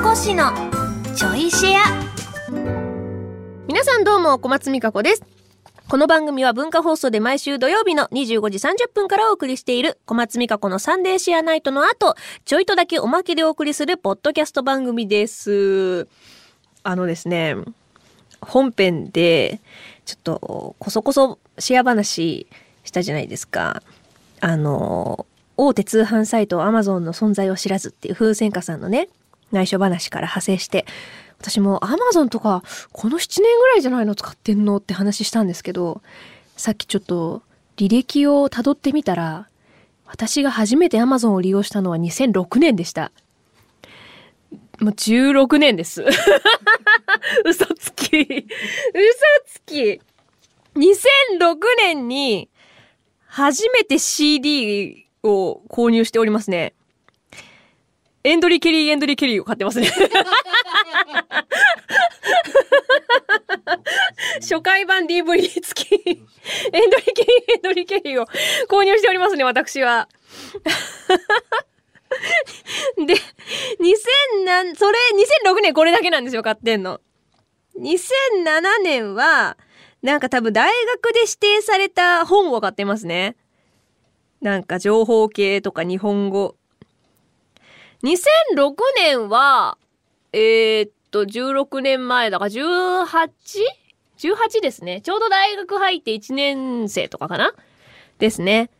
こしのちょいシェア皆さんどうも小松美香子ですこの番組は文化放送で毎週土曜日の25時30分からお送りしている小松美香子のサンデーシェアナイトの後、ちょいとだけおまけでお送りするポッドキャスト番組です。あのですね、本編でちょっとこそこそシェア話したじゃないですか。あの、大手通販サイト Amazon の存在を知らずっていう風船家さんのね、内緒話から派生して、私も Amazon とかこの7年ぐらいじゃないの使ってんのって話したんですけど、さっきちょっと履歴をたどってみたら、私が初めて Amazon を利用したのは2006年でした。もう16年です。嘘つき。嘘つき。2006年に初めて CD を購入しておりますね。エンドリー・ケリー・エンドリー・ケリーを買ってますね。初回版 DVD 付き、エンドリー・ケリー・エンドリー・ケリーを購入しておりますね、私は。で、2000何、それ、2006年これだけなんですよ、買ってんの。2007年は、なんか多分大学で指定された本を買ってますね。なんか情報系とか日本語。2006年は、えー、っと、16年前だから 18?18 ですね。ちょうど大学入って1年生とかかな？ですね。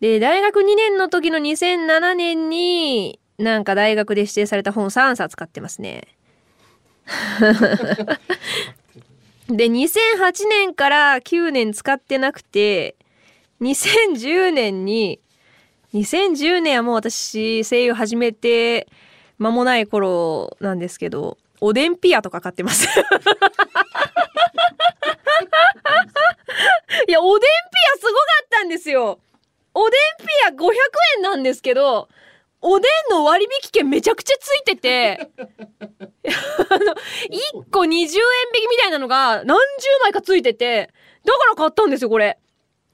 で、大学2年の時の2007年に、なんか大学で指定された本3冊買ってますね。で、2008年から9年使ってなくて、2010年に、2010年はもう私声優始めて間もない頃なんですけど、おでんピアとか買ってます。いや、おでんピアすごかったんですよ。おでんピア500円なんですけど、おでんの割引券めちゃくちゃついてて、あの、1個20円引きみたいなのが何十枚かついてて、だから買ったんですよ、これ。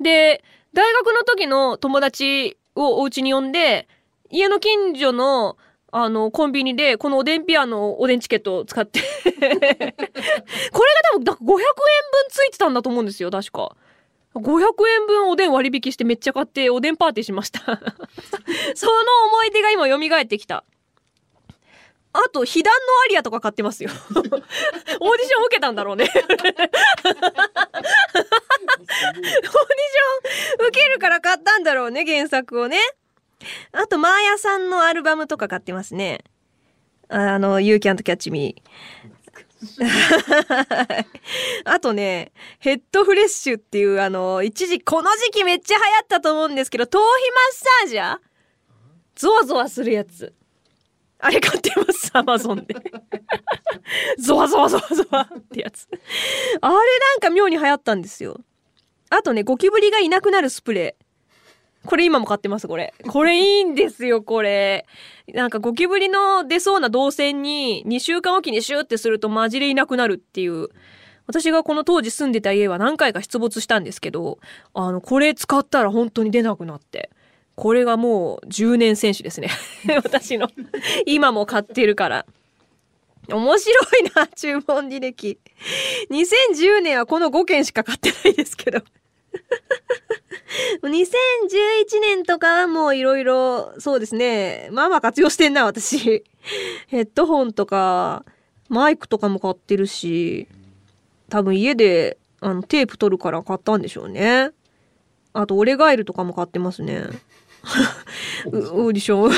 で、大学の時の友達をお家に呼んで、家の近所の、あの、コンビニで、このおでんピアのおでんチケットを使って これが多分、だから500円分ついてたんだと思うんですよ、確か。500円分おでん割引してめっちゃ買っておでんパーティーしました。その思い出が今蘇ってきた。あと、被弾のアリアとか買ってますよ。オーディション受けたんだろうね。オーディション受けるから買ったんだろうね、原作をね。あと、マーヤさんのアルバムとか買ってますね。あの、You Can't Catch Me。あとね、ヘッドフレッシュっていうあの、一時、この時期めっちゃ流行ったと思うんですけど、頭皮マッサージャー？ゾワゾワするやつ。あれ買ってます、アマゾンで。ゾワゾワゾワゾワってやつ。あれなんか妙に流行ったんですよ。あとね、ゴキブリがいなくなるスプレー。これ今も買ってます、これ。これいいんですよ、これ。なんかゴキブリの出そうな動線に2週間おきにシューってするとマジでいなくなるっていう。私がこの当時住んでた家は何回か出没したんですけど、あの、これ使ったら本当に出なくなって。これがもう10年選手ですね。私の。今も買ってるから。面白いな、注文履歴。2010年はこの5件しか買ってないですけど。2011年とかはもういろいろ、そうですね。まあまあ活用してんな、私。ヘッドホンとか、マイクとかも買ってるし、多分家であのテープ取るから買ったんでしょうね。あと、オレガエルとかも買ってますね。う オーディションを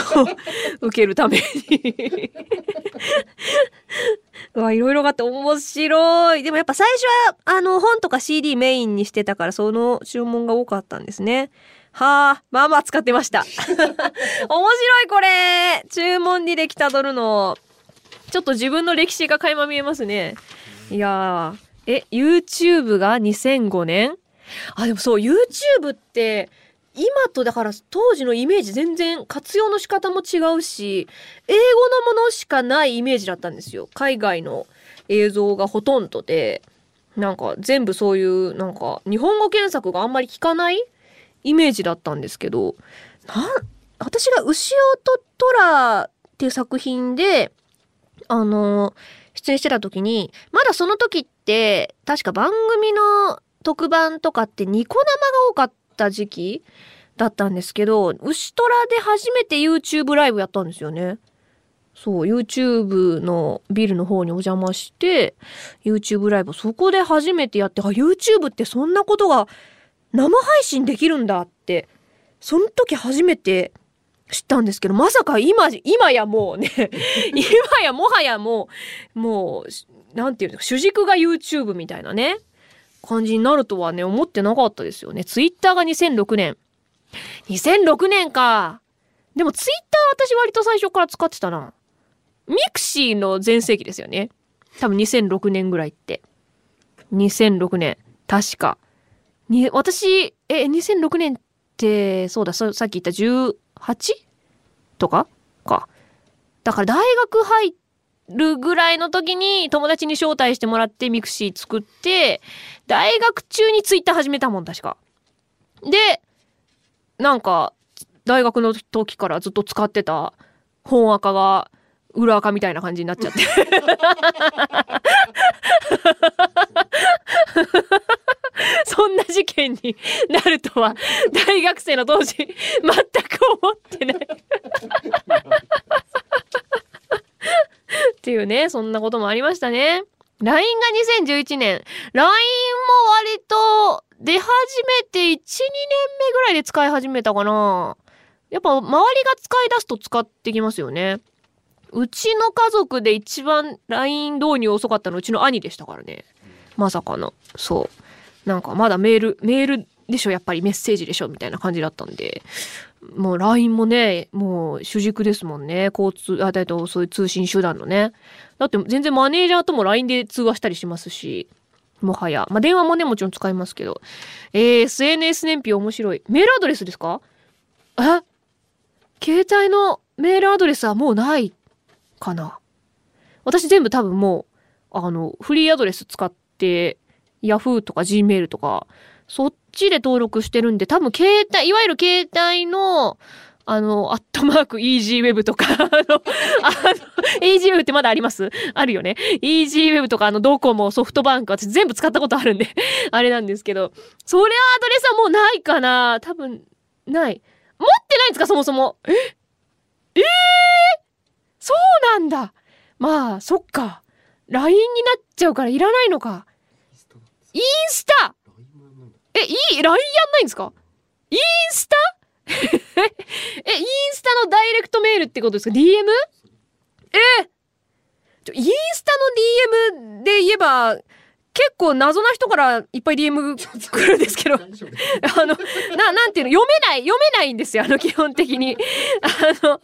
受けるためにうわ、いろいろがあって面白い。でもやっぱ最初は、あの、本とか CD メインにしてたから、その注文が多かったんですね。はあ、まあまあ使ってました。面白いこれ注文履歴たどるの。ちょっと自分の歴史が垣間見えますね。いやー、え、YouTube が2005年？あ、でもそう、YouTube って、今とだから当時のイメージ全然活用の仕方も違うし、英語のものしかないイメージだったんですよ。海外の映像がほとんどで、なんか全部そういう、なんか日本語検索があんまり効かないイメージだったんですけど、私が牛尾とトラっていう作品で、あの、出演してた時に、まだその時って、確か番組の特番とかってニコ生が多かった時期だったんですけど、牛虎で初めて YouTube ライブやったんですよね。そう、YouTube のビルの方にお邪魔して、YouTube ライブ、そこで初めてやって、あ、YouTube ってそんなことが生配信できるんだって、その時初めて知ったんですけど、まさか今、今やもうね 今やもはやもう、もう、なんていうの、主軸が YouTube みたいなね、感じになるとはね、思ってなかったですよね。Twitter が2006年。2006年か。でも Twitter 私割と最初から使ってたな。ミクシーの全盛期ですよね。多分2006年ぐらいって。2006年。確か。に、私、え、2006年って、そうだ、さっき言った 18? とかか。だから大学入るぐらいの時に友達に招待してもらってミクシー作って、大学中にツイッター始めたもん、確か。で、なんか、大学の時からずっと使ってた本垢が裏垢みたいな感じになっちゃって そんな事件になるとは大学生の当時全く思ってないいうねそんなこともありましたね LINE が2011年 LINE も割と出始めて1、2年目ぐらいで使い始めたかなやっぱ周りが使い出すと使ってきますよね。うちの家族で一番 LINE 導入遅かったのうちの兄でしたからね。まさかの。そう。なんかまだメール、メールでしょやっぱりメッセージでしょみたいな感じだったんで。もう LINE もね、もう主軸ですもんね。交通、あ、だとそういう通信手段のね。だって全然マネージャーとも LINE で通話したりしますし。もはや。まあ、電話もね、もちろん使いますけど。えー、SNS 燃費面白い。メールアドレスですか？え？携帯のメールアドレスはもうないかな。私全部多分もう、あの、フリーアドレス使って、Yahoo とか Gmail とか、そっちで登録してるんで、多分携帯、いわゆる携帯の、あの、アットマーク EasyWeb とか、あの、あの、EasyWeb ってまだあります？あるよね。EasyWeb とか、あの、ドコモ、ソフトバンク、私全部使ったことあるんで あれなんですけど、それはアドレスはもうないかな多分、ない。持ってないんですか？そもそも。え？えー、そうなんだ。まあ、そっか。LINE になっちゃうからいらないのか。インスタえ、いい ?LINE やんないんですか？インスタ？え、インスタのダイレクトメールってことですか ?DM? えちょインスタの DM で言えば、結構謎な人からいっぱい DM 来るんですけど、あの、な、なんていうの、読めない、読めないんですよ、あの、基本的に。あの、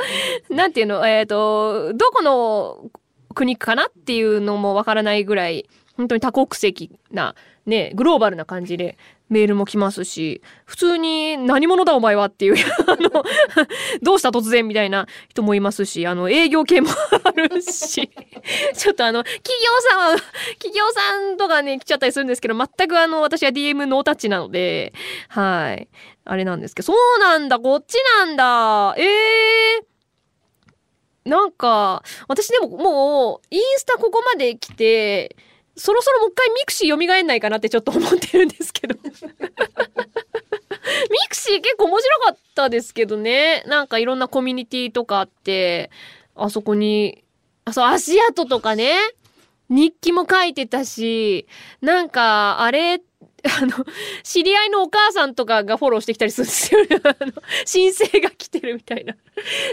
なんていうの、えっ、ー、と、どこの国かなっていうのもわからないぐらい、本当に多国籍な、ね、グローバルな感じでメールも来ますし、普通に何者だお前はっていう あの、どうした突然みたいな人もいますし、あの、営業系もあるし、ちょっとあの、企業さんは、企業さんとかね、来ちゃったりするんですけど、全くあの、私は DM ノータッチなので、はい。あれなんですけど、そうなんだ、こっちなんだ。ええー、なんか、私でももう、インスタここまで来て、そろそろもう一回ミクシー蘇んないかなってちょっと思ってるんですけど ミクシー結構面白かったですけどね。なんかいろんなコミュニティとかあって、あそこに、あ、そう、足跡とかね、日記も書いてたし、なんか、あれ、あの、知り合いのお母さんとかがフォローしてきたりするんですよ、あの、申請が来てるみたいな。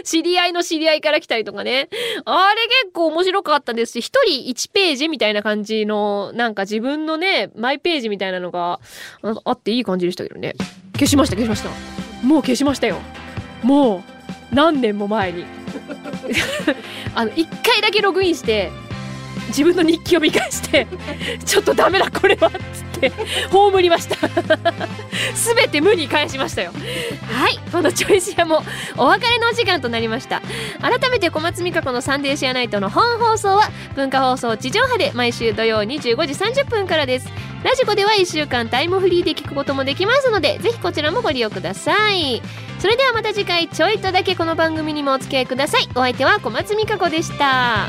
知り合いの知り合いから来たりとかね。あれ結構面白かったですし、一人一ページみたいな感じの、なんか自分のね、マイページみたいなのがあっていい感じでしたけどね。消しました、消しました。もう消しましたよ。もう、何年も前に。あの、一回だけログインして、自分の日記を見返してちょっとダメだこれはつって葬りました。全て無に返しましたよ。はい。このチョイシアもお別れのお時間となりました。改めて小松美香子のサンデーシアナイトの本放送は文化放送地上波で毎週土曜25時30分からです。ラジコでは1週間タイムフリーで聞くこともできますのでぜひこちらもご利用ください。それではまた次回ちょいとだけこの番組にもお付き合いください。お相手は小松美香子でした